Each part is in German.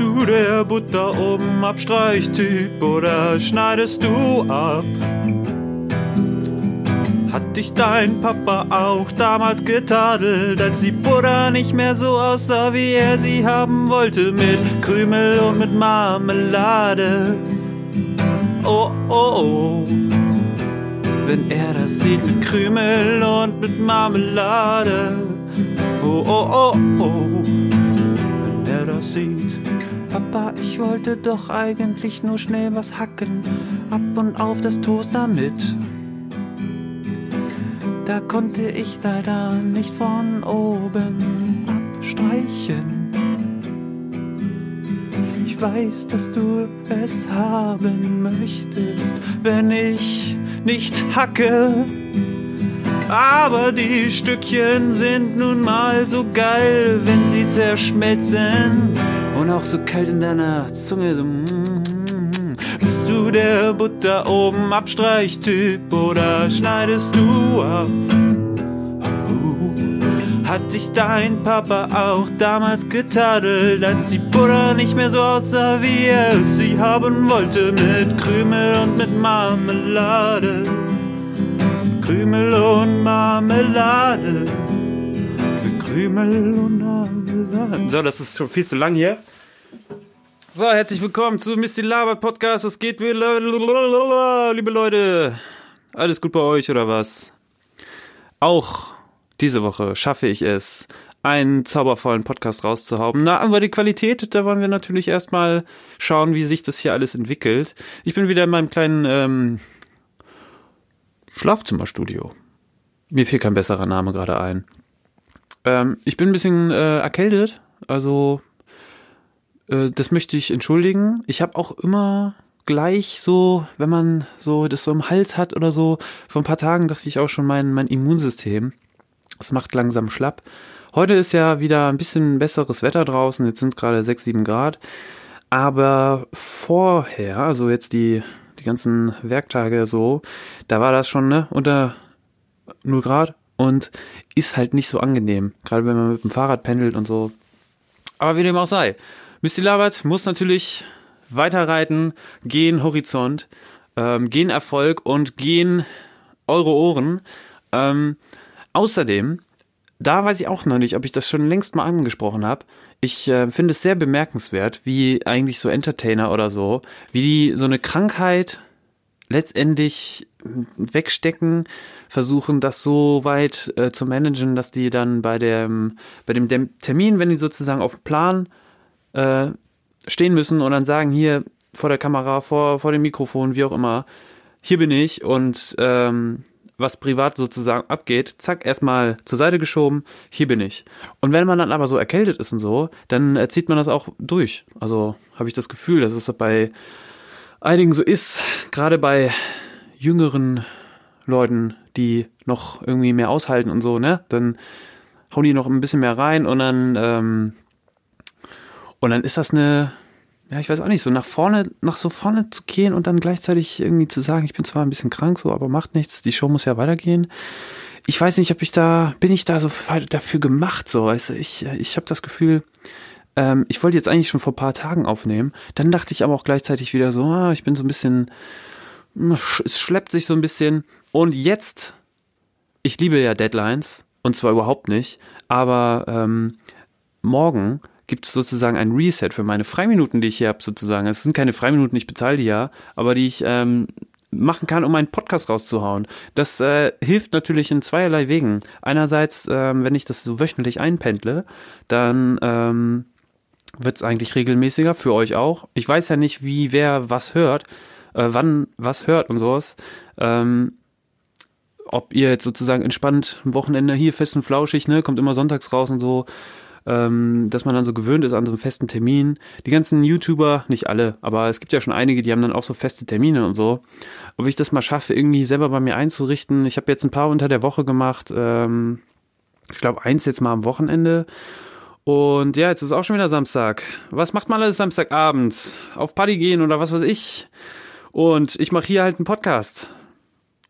du der Butter oben Abstreichtyp oder schneidest du ab? Hat dich dein Papa auch damals getadelt, als die Butter nicht mehr so aussah, wie er sie haben wollte, mit Krümel und mit Marmelade? Oh, oh, oh. Wenn er das sieht mit Krümel und mit Marmelade. Oh, oh, oh, oh. Wenn er das sieht. Papa, ich wollte doch eigentlich nur schnell was hacken. Ab und auf das Toaster mit. Da konnte ich leider nicht von oben abstreichen. Ich weiß, dass du es haben möchtest, wenn ich nicht hacke. Aber die Stückchen sind nun mal so geil, wenn sie zerschmelzen. Und auch so kalt in deiner Zunge. So mm, bist du der Butter oben Abstreichtyp oder schneidest du ab? Hat dich dein Papa auch damals getadelt, als die Butter nicht mehr so aussah, wie er sie haben wollte, mit Krümel und mit Marmelade? Krümel und Marmelade. Krümel und. So, das ist schon viel zu lang hier. So, herzlich willkommen zu Misty Laber Podcast. Es geht liebe Leute. Alles gut bei euch oder was? Auch diese Woche schaffe ich es, einen zaubervollen Podcast rauszuhauen. Na, aber die Qualität, da wollen wir natürlich erstmal schauen, wie sich das hier alles entwickelt. Ich bin wieder in meinem kleinen ähm, Schlafzimmerstudio. Mir fiel kein besserer Name gerade ein. Ähm, ich bin ein bisschen äh, erkältet, also äh, das möchte ich entschuldigen. Ich habe auch immer gleich so, wenn man so das so im Hals hat oder so, vor ein paar Tagen dachte ich auch schon, mein, mein Immunsystem es macht langsam schlapp. Heute ist ja wieder ein bisschen besseres Wetter draußen. Jetzt sind es gerade 6, 7 Grad. Aber vorher, also jetzt die, die ganzen Werktage so, da war das schon ne, unter 0 Grad und ist halt nicht so angenehm. Gerade wenn man mit dem Fahrrad pendelt und so. Aber wie dem auch sei. Misty Labert muss natürlich weiterreiten, gehen Horizont, ähm, gehen Erfolg und gehen eure Ohren. Ähm, Außerdem, da weiß ich auch noch nicht, ob ich das schon längst mal angesprochen habe. Ich äh, finde es sehr bemerkenswert, wie eigentlich so Entertainer oder so, wie die so eine Krankheit letztendlich wegstecken, versuchen das so weit äh, zu managen, dass die dann bei dem, bei dem Termin, wenn die sozusagen auf dem Plan äh, stehen müssen und dann sagen, hier vor der Kamera, vor, vor dem Mikrofon, wie auch immer, hier bin ich und ähm, was privat sozusagen abgeht, zack, erstmal zur Seite geschoben, hier bin ich. Und wenn man dann aber so erkältet ist und so, dann äh, zieht man das auch durch. Also habe ich das Gefühl, dass es bei einigen so ist, gerade bei jüngeren Leuten, die noch irgendwie mehr aushalten und so, ne? Dann hauen die noch ein bisschen mehr rein und dann ähm, und dann ist das eine ja, ich weiß auch nicht, so nach vorne, nach so vorne zu gehen und dann gleichzeitig irgendwie zu sagen, ich bin zwar ein bisschen krank, so, aber macht nichts, die Show muss ja weitergehen. Ich weiß nicht, ob ich da, bin ich da so dafür gemacht, so, weißt du, ich, ich habe das Gefühl, ähm, ich wollte jetzt eigentlich schon vor paar Tagen aufnehmen, dann dachte ich aber auch gleichzeitig wieder so, ah, ich bin so ein bisschen, es schleppt sich so ein bisschen und jetzt, ich liebe ja Deadlines und zwar überhaupt nicht, aber ähm, morgen gibt es sozusagen ein Reset für meine Freiminuten, die ich hier habe, sozusagen. Es sind keine Freiminuten, ich bezahle die ja, aber die ich ähm, machen kann, um einen Podcast rauszuhauen. Das äh, hilft natürlich in zweierlei Wegen. Einerseits, ähm, wenn ich das so wöchentlich einpendle, dann ähm, wird es eigentlich regelmäßiger für euch auch. Ich weiß ja nicht, wie wer was hört, äh, wann was hört und sowas. Ähm, ob ihr jetzt sozusagen entspannt am Wochenende hier fest und flauschig, ne, kommt immer sonntags raus und so, ähm, dass man dann so gewöhnt ist an so einem festen Termin. Die ganzen YouTuber, nicht alle, aber es gibt ja schon einige, die haben dann auch so feste Termine und so. Ob ich das mal schaffe, irgendwie selber bei mir einzurichten. Ich habe jetzt ein paar unter der Woche gemacht. Ähm, ich glaube, eins jetzt mal am Wochenende. Und ja, jetzt ist auch schon wieder Samstag. Was macht man alles Samstagabend? Auf Party gehen oder was weiß ich? Und ich mache hier halt einen Podcast.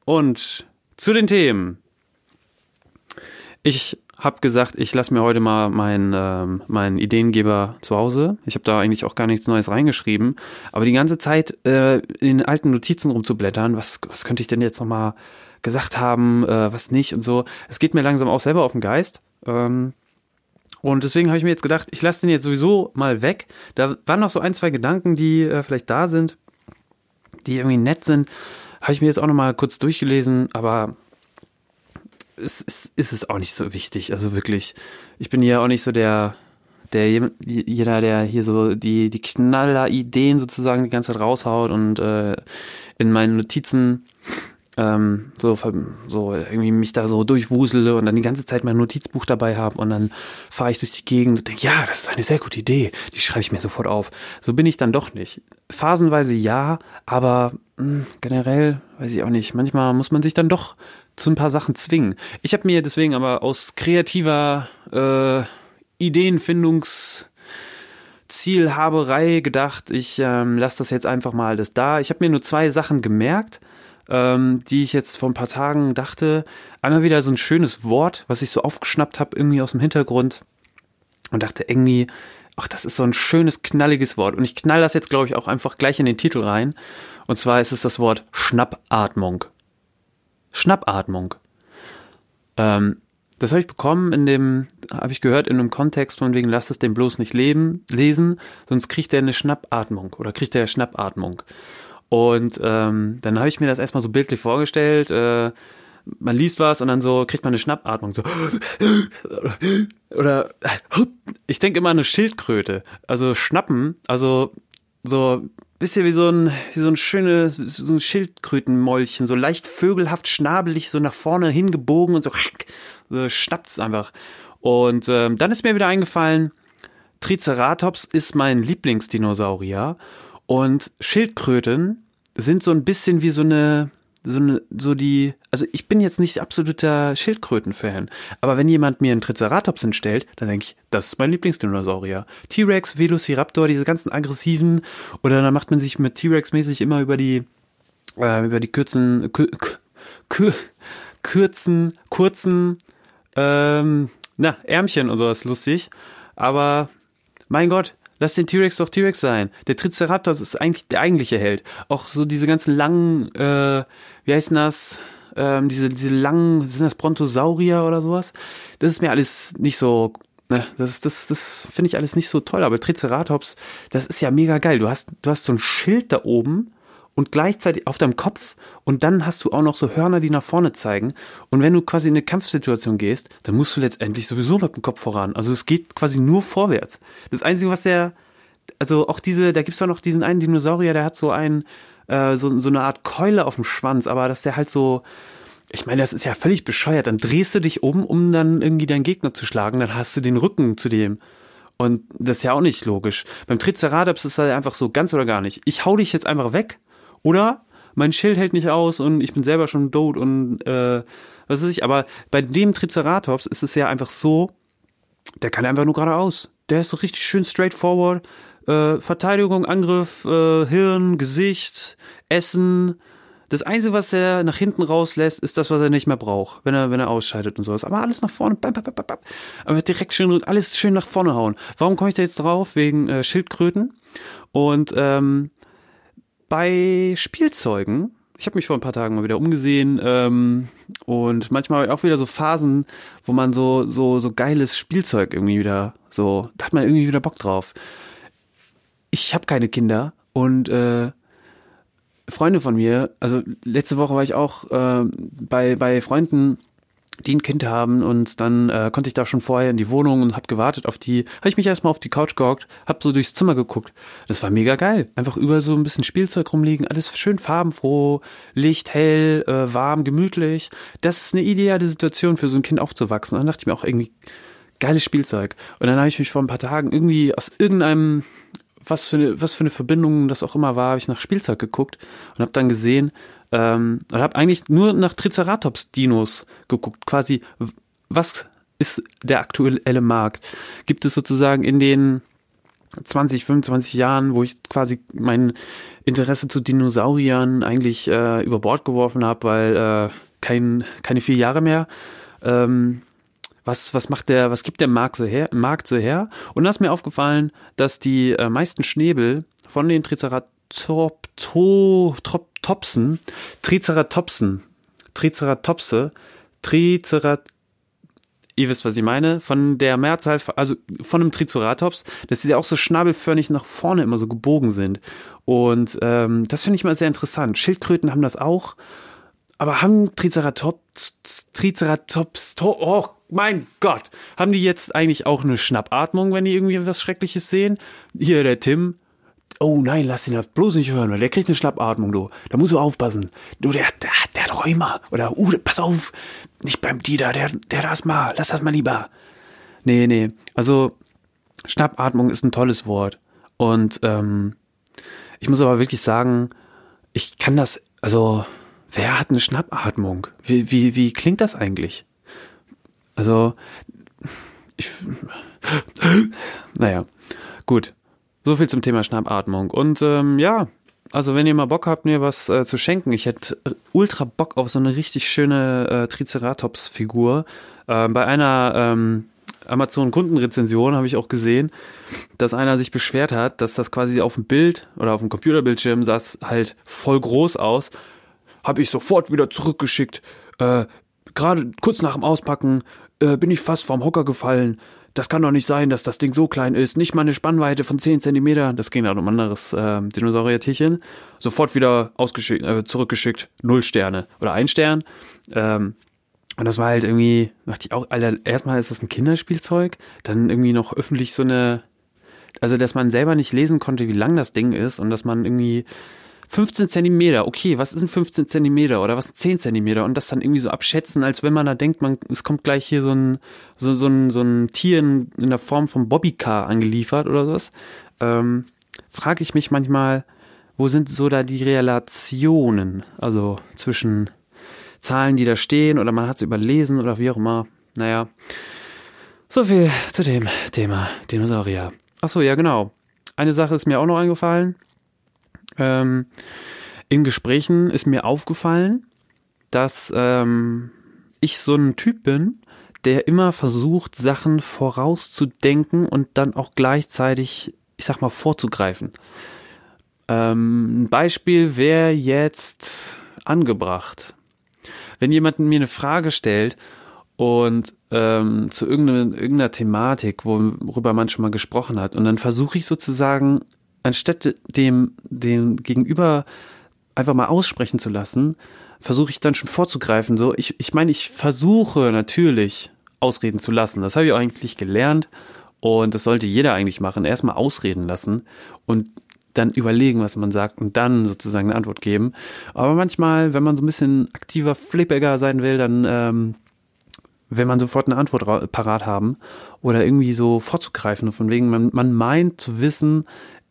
Und zu den Themen. Ich habe gesagt, ich lasse mir heute mal meinen ähm, mein Ideengeber zu Hause. Ich habe da eigentlich auch gar nichts Neues reingeschrieben. Aber die ganze Zeit äh, in alten Notizen rumzublättern, was, was könnte ich denn jetzt nochmal gesagt haben, äh, was nicht und so. Es geht mir langsam auch selber auf den Geist. Ähm, und deswegen habe ich mir jetzt gedacht, ich lasse den jetzt sowieso mal weg. Da waren noch so ein, zwei Gedanken, die äh, vielleicht da sind, die irgendwie nett sind. Habe ich mir jetzt auch nochmal kurz durchgelesen, aber es ist, ist es auch nicht so wichtig. Also wirklich, ich bin hier auch nicht so der, der jeder, der hier so die, die Knaller-Ideen sozusagen die ganze Zeit raushaut und äh, in meinen Notizen ähm, so, so irgendwie mich da so durchwusele und dann die ganze Zeit mein Notizbuch dabei habe und dann fahre ich durch die Gegend und denke, ja, das ist eine sehr gute Idee, die schreibe ich mir sofort auf. So bin ich dann doch nicht. Phasenweise ja, aber mh, hm, generell weiß ich auch nicht. Manchmal muss man sich dann doch zu ein paar Sachen zwingen. Ich habe mir deswegen aber aus kreativer äh, Ideenfindungs Zielhaberei gedacht, ich ähm, lasse das jetzt einfach mal alles da. Ich habe mir nur zwei Sachen gemerkt ähm, die ich jetzt vor ein paar Tagen dachte. Einmal wieder so ein schönes Wort, was ich so aufgeschnappt habe, irgendwie aus dem Hintergrund. Und dachte irgendwie, ach, das ist so ein schönes, knalliges Wort. Und ich knall das jetzt, glaube ich, auch einfach gleich in den Titel rein. Und zwar ist es das Wort Schnappatmung. Schnappatmung. Ähm, das habe ich bekommen in dem, habe ich gehört, in einem Kontext von wegen, lass es den bloß nicht leben, lesen, sonst kriegt er eine Schnappatmung oder kriegt er Schnappatmung. Und ähm, dann habe ich mir das erstmal so bildlich vorgestellt. Äh, man liest was und dann so kriegt man eine Schnappatmung. So. Oder ich denke immer an eine Schildkröte. Also schnappen, also so bisschen wie so ein, wie so ein schönes, so ein Schildkrötenmäulchen, so leicht vögelhaft schnabelig, so nach vorne hingebogen und so, so schnappt's einfach. Und ähm, dann ist mir wieder eingefallen, Triceratops ist mein Lieblingsdinosaurier und Schildkröten sind so ein bisschen wie so eine, so eine, so die, also ich bin jetzt nicht absoluter Schildkröten-Fan, aber wenn jemand mir einen Triceratops entstellt, dann denke ich, das ist mein Lieblingsdinosaurier. T-Rex, Velociraptor, diese ganzen aggressiven, oder dann macht man sich mit T-Rex mäßig immer über die, äh, über die kürzen, kür, kür, kürzen, kurzen, ähm, na, Ärmchen und sowas lustig. Aber mein Gott, Lass den T-Rex doch T-Rex sein. Der Triceratops ist eigentlich der eigentliche Held. Auch so diese ganzen langen, äh, wie heißen das? Ähm, diese, diese langen, sind das Brontosaurier oder sowas? Das ist mir alles nicht so Ne, das, das, das finde ich alles nicht so toll, aber Triceratops, das ist ja mega geil. Du hast, du hast so ein Schild da oben und gleichzeitig auf deinem Kopf und dann hast du auch noch so Hörner, die nach vorne zeigen. Und wenn du quasi in eine Kampfsituation gehst, dann musst du letztendlich sowieso mit dem Kopf voran. Also es geht quasi nur vorwärts. Das Einzige, was der, also auch diese, da gibt's doch noch diesen einen Dinosaurier, der hat so ein, äh, so, so eine Art Keule auf dem Schwanz, aber dass der halt so, ich meine, das ist ja völlig bescheuert. Dann drehst du dich um, um dann irgendwie deinen Gegner zu schlagen, dann hast du den Rücken zu dem. Und das ist ja auch nicht logisch. Beim Triceratops ist das einfach so ganz oder gar nicht. Ich hau dich jetzt einfach weg oder mein Schild hält nicht aus und ich bin selber schon tot und äh, was weiß ich. Aber bei dem Triceratops ist es ja einfach so, der kann einfach nur geradeaus. Der ist so richtig schön straightforward. Äh, Verteidigung, Angriff, äh, Hirn, Gesicht, Essen. Das Einzige, was er nach hinten rauslässt, ist das, was er nicht mehr braucht, wenn er, wenn er ausscheidet und sowas. Aber alles nach vorne, bam, bam, bam, bam. aber direkt schön, alles schön nach vorne hauen. Warum komme ich da jetzt drauf? Wegen äh, Schildkröten. Und ähm, bei Spielzeugen, ich habe mich vor ein paar Tagen mal wieder umgesehen ähm, und manchmal auch wieder so Phasen, wo man so so so geiles Spielzeug irgendwie wieder so, da hat man irgendwie wieder Bock drauf. Ich habe keine Kinder und äh, Freunde von mir, also letzte Woche war ich auch äh, bei bei Freunden die ein Kind haben und dann äh, konnte ich da schon vorher in die Wohnung und hab gewartet auf die, habe ich mich erstmal auf die Couch gehockt, hab so durchs Zimmer geguckt. Das war mega geil. Einfach über so ein bisschen Spielzeug rumliegen, alles schön farbenfroh, Licht hell, äh, warm, gemütlich. Das ist eine ideale Situation für so ein Kind aufzuwachsen. Dann dachte ich mir auch irgendwie geiles Spielzeug. Und dann habe ich mich vor ein paar Tagen irgendwie aus irgendeinem was für eine, was für eine Verbindung das auch immer war, habe ich nach Spielzeug geguckt und habe dann gesehen, ähm, und habe eigentlich nur nach Triceratops-Dinos geguckt, quasi, was ist der aktuelle Markt? Gibt es sozusagen in den 20, 25 Jahren, wo ich quasi mein Interesse zu Dinosauriern eigentlich äh, über Bord geworfen habe, weil äh, kein, keine vier Jahre mehr, ähm, was, was macht der, was gibt der Markt so her, Markt so her? Und da ist mir aufgefallen, dass die äh, meisten Schnäbel von den Triceratopsen, Triceratopsen, Triceratopse, Tricerat, ihr wisst, was ich meine, von der Mehrzahl, also von einem Triceratops, dass sie auch so schnabelförmig nach vorne immer so gebogen sind. Und ähm, das finde ich mal sehr interessant. Schildkröten haben das auch. Aber haben Triceratops, Triceratops, oh mein Gott, haben die jetzt eigentlich auch eine Schnappatmung, wenn die irgendwie was Schreckliches sehen? Hier der Tim, oh nein, lass ihn das bloß nicht hören, weil der kriegt eine Schnappatmung, du. Da musst du aufpassen. Du, der, der, der hat Rheuma. Oder, uh, pass auf, nicht beim Dieter, der, der das mal, lass das mal lieber. Nee, nee, also Schnappatmung ist ein tolles Wort. Und ähm, ich muss aber wirklich sagen, ich kann das, also wer hat eine Schnappatmung? Wie, wie, wie klingt das eigentlich? Also, ich, naja, gut. So viel zum Thema Schnappatmung. Und ähm, ja, also wenn ihr mal Bock habt, mir was äh, zu schenken, ich hätte ultra Bock auf so eine richtig schöne äh, Triceratops-Figur. Äh, bei einer ähm, Amazon-Kundenrezension habe ich auch gesehen, dass einer sich beschwert hat, dass das quasi auf dem Bild oder auf dem Computerbildschirm sah halt voll groß aus habe ich sofort wieder zurückgeschickt. Äh, Gerade kurz nach dem Auspacken äh, bin ich fast vom Hocker gefallen. Das kann doch nicht sein, dass das Ding so klein ist. Nicht mal eine Spannweite von 10 cm. Das ging dann um ein anderes äh, Dinosaurier-Tierchen. Sofort wieder äh, zurückgeschickt. Null Sterne. Oder ein Stern. Ähm, und das war halt irgendwie, dachte ich auch, Alter, erstmal ist das ein Kinderspielzeug, dann irgendwie noch öffentlich so eine, also dass man selber nicht lesen konnte, wie lang das Ding ist und dass man irgendwie 15 Zentimeter, okay, was ist ein 15 Zentimeter oder was sind 10 Zentimeter und das dann irgendwie so abschätzen, als wenn man da denkt, man, es kommt gleich hier so ein, so, so ein, so ein Tier in, in der Form von Bobbycar angeliefert oder sowas, ähm, frage ich mich manchmal, wo sind so da die Relationen, also zwischen Zahlen, die da stehen oder man hat es überlesen oder wie auch immer. Naja, so viel zu dem Thema Dinosaurier. Achso, ja genau. Eine Sache ist mir auch noch eingefallen ähm, in Gesprächen ist mir aufgefallen, dass ähm, ich so ein Typ bin, der immer versucht, Sachen vorauszudenken und dann auch gleichzeitig, ich sag mal, vorzugreifen. Ähm, ein Beispiel wäre jetzt angebracht. Wenn jemand mir eine Frage stellt und ähm, zu irgendeiner, irgendeiner Thematik, worüber man schon mal gesprochen hat, und dann versuche ich sozusagen anstatt dem, dem Gegenüber einfach mal aussprechen zu lassen, versuche ich dann schon vorzugreifen. So, ich, ich meine, ich versuche natürlich ausreden zu lassen. Das habe ich eigentlich gelernt und das sollte jeder eigentlich machen. Erstmal ausreden lassen und dann überlegen, was man sagt und dann sozusagen eine Antwort geben. Aber manchmal, wenn man so ein bisschen aktiver, flippiger sein will, dann ähm, will man sofort eine Antwort parat haben oder irgendwie so vorzugreifen. Von wegen, man, man meint zu wissen,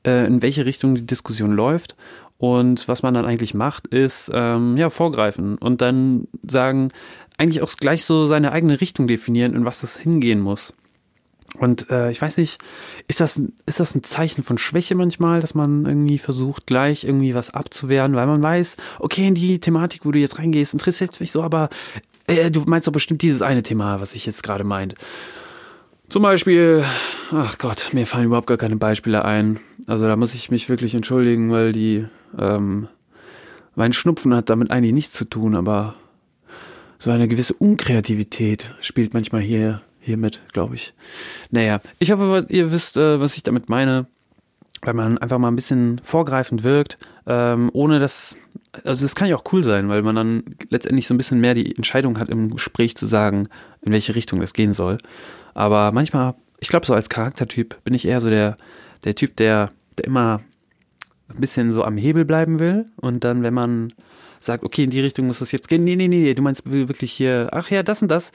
äh, in welche Richtung die Diskussion läuft. Und was man dann eigentlich macht, ist ähm, ja vorgreifen und dann sagen, eigentlich auch gleich so seine eigene Richtung definieren, in was das hingehen muss. Und äh, ich weiß nicht, ist das, ist das ein Zeichen von Schwäche manchmal, dass man irgendwie versucht, gleich irgendwie was abzuwehren, weil man weiß, okay, in die Thematik, wo du jetzt reingehst, interessiert mich so, aber äh, du meinst doch bestimmt dieses eine Thema, was ich jetzt gerade meint. Zum Beispiel, ach Gott, mir fallen überhaupt gar keine Beispiele ein. Also da muss ich mich wirklich entschuldigen, weil die, ähm, mein Schnupfen hat damit eigentlich nichts zu tun, aber so eine gewisse Unkreativität spielt manchmal hier, hier mit, glaube ich. Naja, ich hoffe, ihr wisst, äh, was ich damit meine. Weil man einfach mal ein bisschen vorgreifend wirkt, ähm, ohne dass, also das kann ja auch cool sein, weil man dann letztendlich so ein bisschen mehr die Entscheidung hat im Gespräch zu sagen, in welche Richtung das gehen soll. Aber manchmal, ich glaube, so als Charaktertyp bin ich eher so der, der Typ, der, der immer ein bisschen so am Hebel bleiben will. Und dann, wenn man sagt, okay, in die Richtung muss das jetzt gehen, nee, nee, nee, du meinst wirklich hier, ach ja, das und das.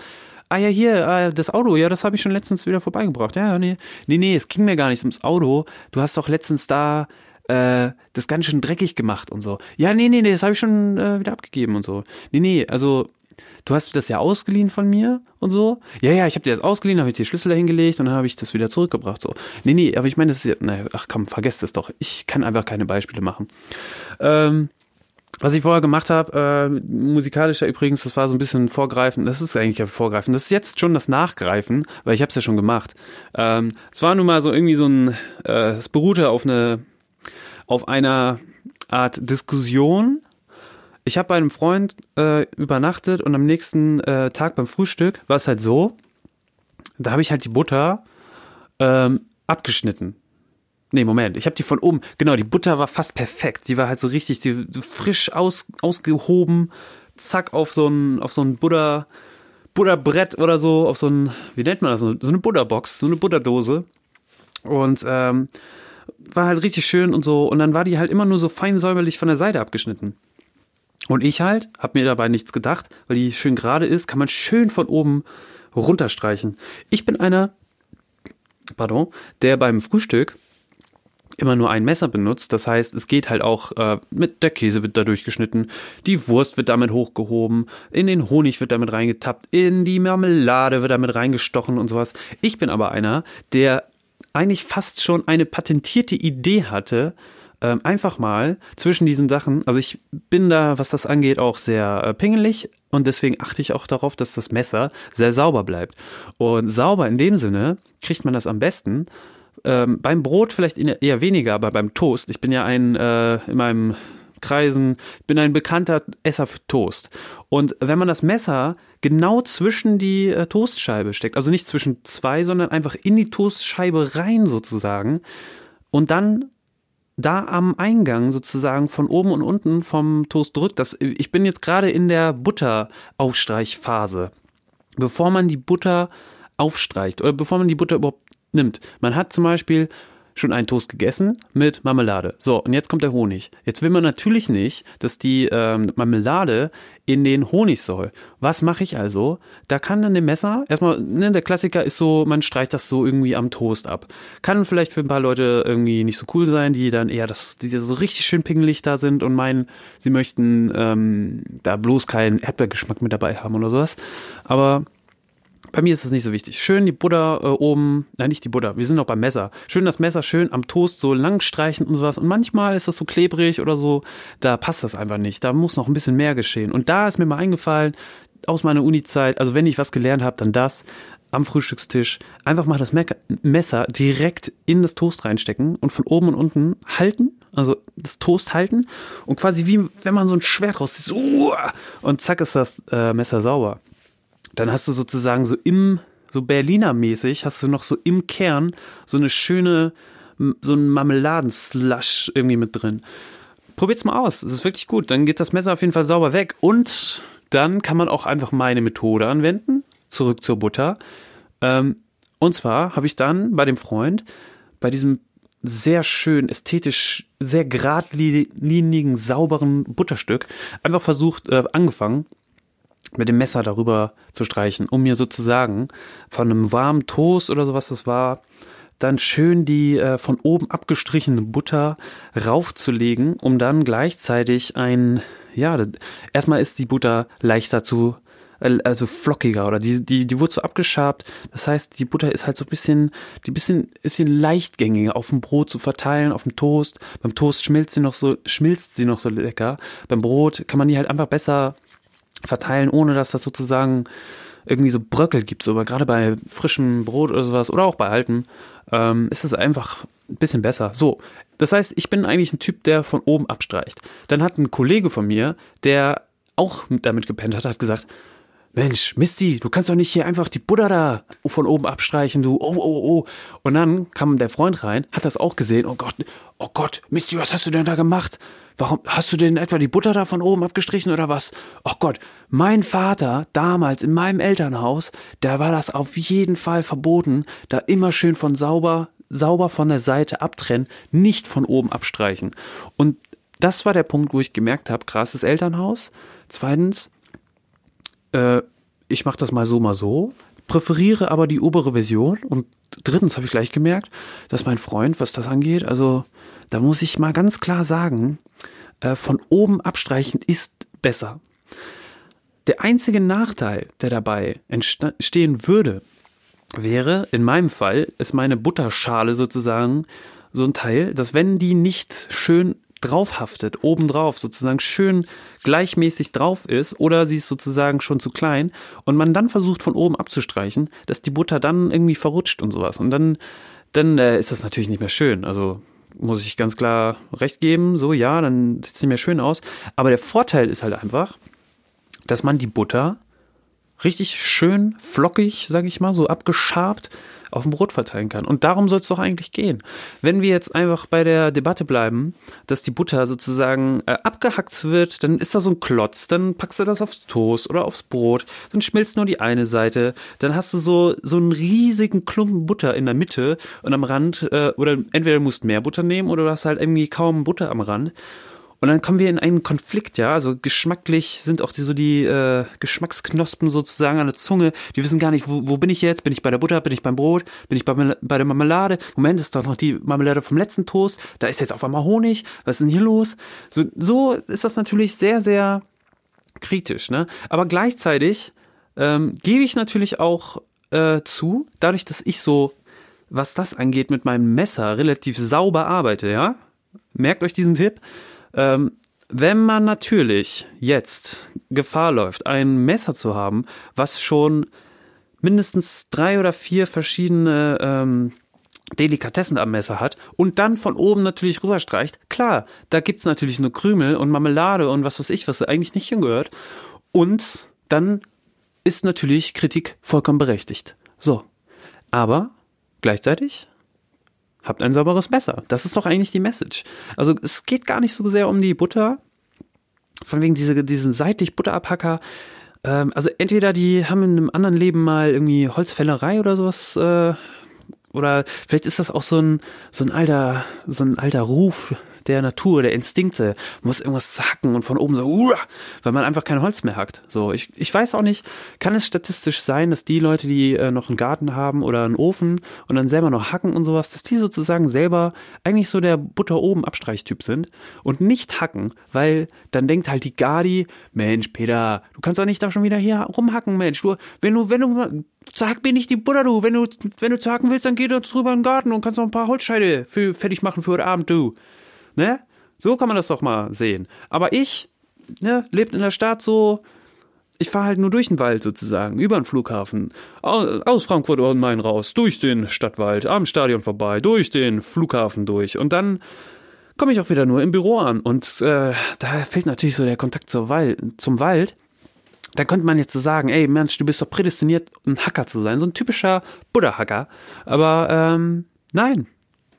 Ah ja, hier, äh, das Auto, ja, das habe ich schon letztens wieder vorbeigebracht. Ja, nee, nee, nee, es ging mir gar nicht ums Auto. Du hast doch letztens da äh, das ganz schön dreckig gemacht und so. Ja, nee, nee, nee, das habe ich schon äh, wieder abgegeben und so. Nee, nee, also du hast das ja ausgeliehen von mir und so. Ja, ja, ich habe dir das ausgeliehen, habe ich dir Schlüssel dahingelegt und dann habe ich das wieder zurückgebracht. So. Nee, nee, aber ich meine, das ist ja, naja, ach komm, vergesst das doch. Ich kann einfach keine Beispiele machen. Ähm, was ich vorher gemacht habe, äh, musikalischer übrigens, das war so ein bisschen Vorgreifen. Das ist eigentlich ja Vorgreifen. Das ist jetzt schon das Nachgreifen, weil ich habe es ja schon gemacht. Ähm, es war nun mal so irgendwie so ein, äh, es beruhte auf eine, auf einer Art Diskussion. Ich habe bei einem Freund äh, übernachtet und am nächsten äh, Tag beim Frühstück war es halt so, da habe ich halt die Butter ähm, abgeschnitten. Nee, Moment, ich habe die von oben, genau, die Butter war fast perfekt. Sie war halt so richtig die, frisch aus, ausgehoben, zack, auf so ein, auf so ein Butter, Butterbrett oder so, auf so ein, wie nennt man das, so eine Butterbox, so eine Butterdose. Und ähm, war halt richtig schön und so. Und dann war die halt immer nur so fein säuberlich von der Seite abgeschnitten. Und ich halt, hab mir dabei nichts gedacht, weil die schön gerade ist, kann man schön von oben runterstreichen. Ich bin einer, pardon, der beim Frühstück immer nur ein Messer benutzt. Das heißt, es geht halt auch äh, mit der Käse wird da durchgeschnitten, die Wurst wird damit hochgehoben, in den Honig wird damit reingetappt, in die Marmelade wird damit reingestochen und sowas. Ich bin aber einer, der eigentlich fast schon eine patentierte Idee hatte, ähm, einfach mal zwischen diesen Sachen, also ich bin da, was das angeht, auch sehr äh, pingelig und deswegen achte ich auch darauf, dass das Messer sehr sauber bleibt. Und sauber in dem Sinne kriegt man das am besten, ähm, beim Brot vielleicht eher weniger, aber beim Toast, ich bin ja ein äh, in meinem Kreisen, bin ein bekannter Esser für Toast. Und wenn man das Messer genau zwischen die äh, Toastscheibe steckt, also nicht zwischen zwei, sondern einfach in die Toastscheibe rein sozusagen und dann da am Eingang sozusagen von oben und unten vom Toast drückt, das, ich bin jetzt gerade in der Butteraufstreichphase. Bevor man die Butter aufstreicht oder bevor man die Butter überhaupt nimmt. Man hat zum Beispiel schon einen Toast gegessen mit Marmelade. So, und jetzt kommt der Honig. Jetzt will man natürlich nicht, dass die ähm, Marmelade in den Honig soll. Was mache ich also? Da kann dann dem Messer, erstmal, ne, der Klassiker ist so, man streicht das so irgendwie am Toast ab. Kann vielleicht für ein paar Leute irgendwie nicht so cool sein, die dann eher das, die so richtig schön pingelig da sind und meinen, sie möchten ähm, da bloß keinen Erdbeergeschmack mit dabei haben oder sowas. Aber bei mir ist das nicht so wichtig. Schön die Butter äh, oben, nein, nicht die Butter, wir sind noch beim Messer. Schön das Messer schön am Toast so lang streichen und sowas. Und manchmal ist das so klebrig oder so, da passt das einfach nicht. Da muss noch ein bisschen mehr geschehen. Und da ist mir mal eingefallen, aus meiner Uni-Zeit, also wenn ich was gelernt habe, dann das am Frühstückstisch. Einfach mal das Messer direkt in das Toast reinstecken und von oben und unten halten, also das Toast halten und quasi wie wenn man so ein Schwert rauszieht, so, und zack ist das äh, Messer sauber dann hast du sozusagen so im, so Berliner-mäßig, hast du noch so im Kern so eine schöne, so ein Marmeladenslush irgendwie mit drin. Probiert's mal aus. Es ist wirklich gut. Dann geht das Messer auf jeden Fall sauber weg. Und dann kann man auch einfach meine Methode anwenden. Zurück zur Butter. Ähm, und zwar habe ich dann bei dem Freund, bei diesem sehr schön, ästhetisch, sehr geradlinigen, sauberen Butterstück einfach versucht, äh, angefangen, mit dem Messer darüber zu streichen, um mir sozusagen von einem warmen Toast oder sowas das war, dann schön die äh, von oben abgestrichene Butter raufzulegen, um dann gleichzeitig ein, ja, erstmal ist die Butter leichter zu, äh, also flockiger oder die, die, die wurde so abgeschabt. Das heißt, die Butter ist halt so ein bisschen, die bisschen, bisschen leichtgängiger auf dem Brot zu verteilen, auf dem Toast. Beim Toast schmilzt sie noch so, schmilzt sie noch so lecker. Beim Brot kann man die halt einfach besser verteilen, ohne dass das sozusagen irgendwie so Bröckel gibt. So, aber gerade bei frischem Brot oder sowas oder auch bei altem ähm, ist es einfach ein bisschen besser. So, das heißt, ich bin eigentlich ein Typ, der von oben abstreicht. Dann hat ein Kollege von mir, der auch damit gepennt hat, hat gesagt, Mensch, Misty, du kannst doch nicht hier einfach die Butter da von oben abstreichen, du, oh, oh, oh. Und dann kam der Freund rein, hat das auch gesehen, oh Gott, oh Gott, Misty, was hast du denn da gemacht? Warum hast du denn etwa die Butter da von oben abgestrichen oder was? Oh Gott, mein Vater damals in meinem Elternhaus, da war das auf jeden Fall verboten, da immer schön von sauber, sauber von der Seite abtrennen, nicht von oben abstreichen. Und das war der Punkt, wo ich gemerkt habe, krasses Elternhaus. Zweitens, äh, ich mache das mal so, mal so, präferiere aber die obere Version. Und drittens habe ich gleich gemerkt, dass mein Freund, was das angeht, also da muss ich mal ganz klar sagen, äh, von oben abstreichen ist besser. Der einzige Nachteil, der dabei entstehen würde, wäre, in meinem Fall, ist meine Butterschale sozusagen so ein Teil, dass wenn die nicht schön drauf haftet, obendrauf, sozusagen schön gleichmäßig drauf ist oder sie ist sozusagen schon zu klein und man dann versucht von oben abzustreichen, dass die Butter dann irgendwie verrutscht und sowas. Und dann, dann äh, ist das natürlich nicht mehr schön. Also muss ich ganz klar recht geben, so ja, dann sieht es nicht mehr schön aus. Aber der Vorteil ist halt einfach, dass man die Butter richtig schön flockig, sag ich mal, so abgeschabt auf dem Brot verteilen kann. Und darum soll es doch eigentlich gehen. Wenn wir jetzt einfach bei der Debatte bleiben, dass die Butter sozusagen äh, abgehackt wird, dann ist da so ein Klotz, dann packst du das aufs Toast oder aufs Brot, dann schmilzt nur die eine Seite, dann hast du so, so einen riesigen Klumpen Butter in der Mitte und am Rand, äh, oder entweder du musst mehr Butter nehmen oder du hast halt irgendwie kaum Butter am Rand. Und dann kommen wir in einen Konflikt, ja. Also geschmacklich sind auch die, so die äh, Geschmacksknospen sozusagen an der Zunge. Die wissen gar nicht, wo, wo bin ich jetzt? Bin ich bei der Butter? Bin ich beim Brot? Bin ich bei, bei der Marmelade? Moment, ist doch noch die Marmelade vom letzten Toast. Da ist jetzt auf einmal Honig. Was ist denn hier los? So, so ist das natürlich sehr, sehr kritisch, ne? Aber gleichzeitig ähm, gebe ich natürlich auch äh, zu, dadurch, dass ich so, was das angeht, mit meinem Messer relativ sauber arbeite, ja? Merkt euch diesen Tipp ähm, wenn man natürlich jetzt Gefahr läuft, ein Messer zu haben, was schon mindestens drei oder vier verschiedene ähm, Delikatessen am Messer hat und dann von oben natürlich rüberstreicht, klar, da gibt's natürlich nur Krümel und Marmelade und was weiß ich, was eigentlich nicht hingehört. Und dann ist natürlich Kritik vollkommen berechtigt. So. Aber gleichzeitig habt ein sauberes Messer. Das ist doch eigentlich die Message. Also es geht gar nicht so sehr um die Butter, von wegen diese, diesen seitlich Butterabhacker. Ähm, also entweder die haben in einem anderen Leben mal irgendwie Holzfällerei oder sowas äh, oder vielleicht ist das auch so ein so ein alter so ein alter Ruf, der Natur, der Instinkte, muss irgendwas zacken und von oben so, uh, weil man einfach kein Holz mehr hackt. So, ich, ich weiß auch nicht, kann es statistisch sein, dass die Leute, die äh, noch einen Garten haben oder einen Ofen und dann selber noch hacken und sowas, dass die sozusagen selber eigentlich so der Butter oben Abstreichtyp sind und nicht hacken, weil dann denkt halt die Gardi, Mensch, Peter, du kannst doch nicht da schon wieder hier rumhacken, Mensch, du, wenn du, wenn du, sag mir nicht die Butter, du, wenn du, wenn du hacken willst, dann geh doch drüber in den Garten und kannst noch ein paar Holzscheide für, fertig machen für heute Abend, du. Ne? So kann man das doch mal sehen. Aber ich, ne, lebt in der Stadt so, ich fahre halt nur durch den Wald sozusagen, über den Flughafen, aus Frankfurt und Main raus, durch den Stadtwald, am Stadion vorbei, durch den Flughafen durch und dann komme ich auch wieder nur im Büro an und äh, da fehlt natürlich so der Kontakt zur Wald, zum Wald. Da könnte man jetzt so sagen, ey Mensch, du bist doch prädestiniert, ein Hacker zu sein, so ein typischer Buddha-Hacker. Aber ähm, nein,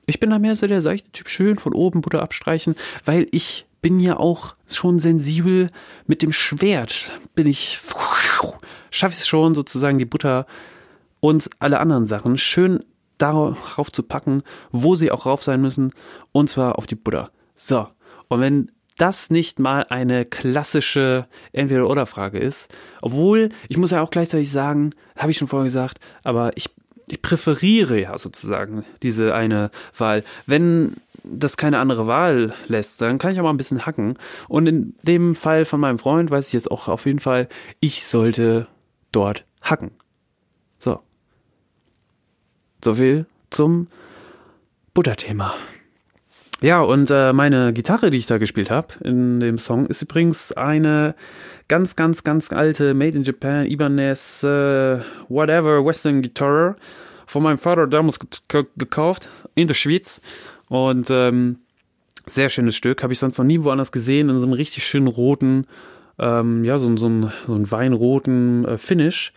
ich bin da mehr so der seichte Typ, schön von oben Butter abstreichen, weil ich bin ja auch schon sensibel mit dem Schwert. Bin ich, schaffe ich es schon sozusagen die Butter und alle anderen Sachen schön darauf zu packen, wo sie auch rauf sein müssen, und zwar auf die Butter. So. Und wenn das nicht mal eine klassische Entweder-Oder-Frage ist, obwohl, ich muss ja auch gleichzeitig sagen, habe ich schon vorher gesagt, aber ich ich präferiere ja sozusagen diese eine Wahl. Wenn das keine andere Wahl lässt, dann kann ich auch mal ein bisschen hacken. Und in dem Fall von meinem Freund weiß ich jetzt auch auf jeden Fall, ich sollte dort hacken. So. So viel zum Buddha-Thema. Ja, und äh, meine Gitarre, die ich da gespielt habe in dem Song, ist übrigens eine ganz, ganz, ganz alte Made in Japan Ibanez äh, whatever Western Guitar von meinem Vater damals gekauft in der Schweiz. Und ähm, sehr schönes Stück, habe ich sonst noch nie woanders gesehen, in so einem richtig schönen roten, ähm, ja, so, so, ein, so ein weinroten äh, Finish.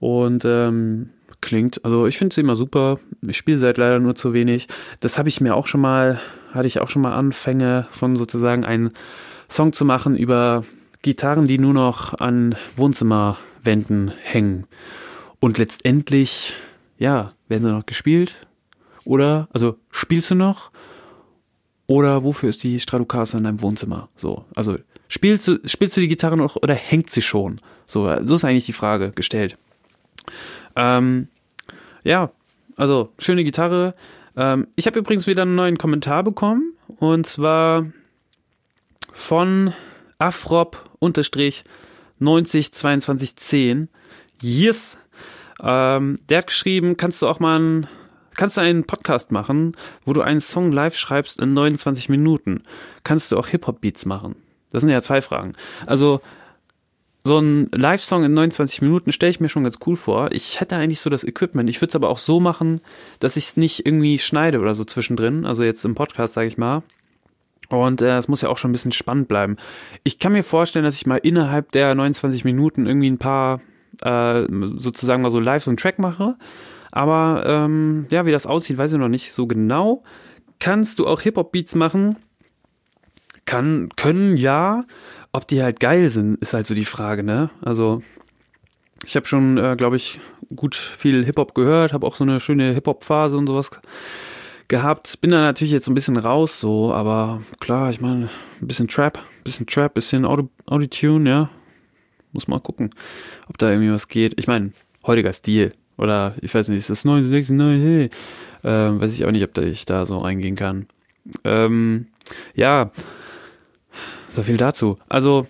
Und ähm, klingt, also ich finde sie immer super, ich spiele seit leider nur zu wenig, das habe ich mir auch schon mal, hatte ich auch schon mal Anfänge von sozusagen einen Song zu machen über Gitarren, die nur noch an Wohnzimmerwänden hängen. Und letztendlich, ja, werden sie noch gespielt? Oder, also, spielst du noch? Oder wofür ist die Stratocaster in deinem Wohnzimmer? So, also, spielst du, spielst du die Gitarre noch oder hängt sie schon? So, so ist eigentlich die Frage gestellt. Ähm, ja, also, schöne Gitarre. Ähm, ich habe übrigens wieder einen neuen Kommentar bekommen. Und zwar von Afrop unterstrich 902210. Yes! Ähm, der hat geschrieben, kannst du auch mal ein Kannst du einen Podcast machen, wo du einen Song live schreibst in 29 Minuten? Kannst du auch Hip-Hop-Beats machen? Das sind ja zwei Fragen. Also, so ein Live-Song in 29 Minuten stelle ich mir schon ganz cool vor. Ich hätte eigentlich so das Equipment. Ich würde es aber auch so machen, dass ich es nicht irgendwie schneide oder so zwischendrin. Also jetzt im Podcast, sage ich mal. Und äh, es muss ja auch schon ein bisschen spannend bleiben. Ich kann mir vorstellen, dass ich mal innerhalb der 29 Minuten irgendwie ein paar, äh, sozusagen mal so live so einen Track mache. Aber ähm, ja, wie das aussieht, weiß ich noch nicht so genau. Kannst du auch Hip-Hop-Beats machen? Kann, können ja. Ob die halt geil sind, ist halt so die Frage, ne? Also, ich habe schon, äh, glaube ich, gut viel Hip-Hop gehört, habe auch so eine schöne Hip-Hop-Phase und sowas gehabt. Bin da natürlich jetzt ein bisschen raus, so, aber klar, ich meine, ein bisschen Trap, ein bisschen Trap, ein bisschen Auto, Autotune, ja. Muss mal gucken, ob da irgendwie was geht. Ich meine, heutiger Stil. Oder ich weiß nicht, ist das 969? Äh, weiß ich auch nicht, ob da ich da so reingehen kann. Ähm, ja, so viel dazu. Also,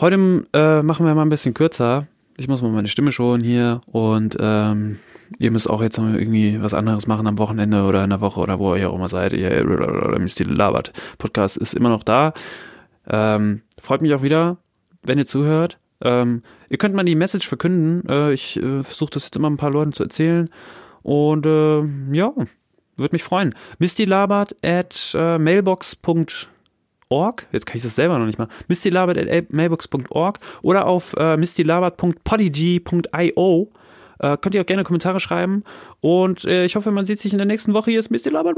heute äh, machen wir mal ein bisschen kürzer. Ich muss mal meine Stimme schonen hier und ähm, ihr müsst auch jetzt irgendwie was anderes machen am Wochenende oder in der Woche oder wo ihr auch immer seid. Ihr müsst die labert. Podcast ist immer noch da. Ähm, freut mich auch wieder, wenn ihr zuhört. Ähm, ihr könnt mal die Message verkünden. Äh, ich äh, versuche das jetzt immer ein paar Leuten zu erzählen. Und äh, ja, würde mich freuen. Mistylabert at äh, mailbox.com Org. Jetzt kann ich das selber noch nicht mal. mistylabert.mailbox.org oder auf äh, mistylabert.podigy.io. Äh, könnt ihr auch gerne Kommentare schreiben. Und äh, ich hoffe, man sieht sich in der nächsten Woche. Hier ist Mistylabert.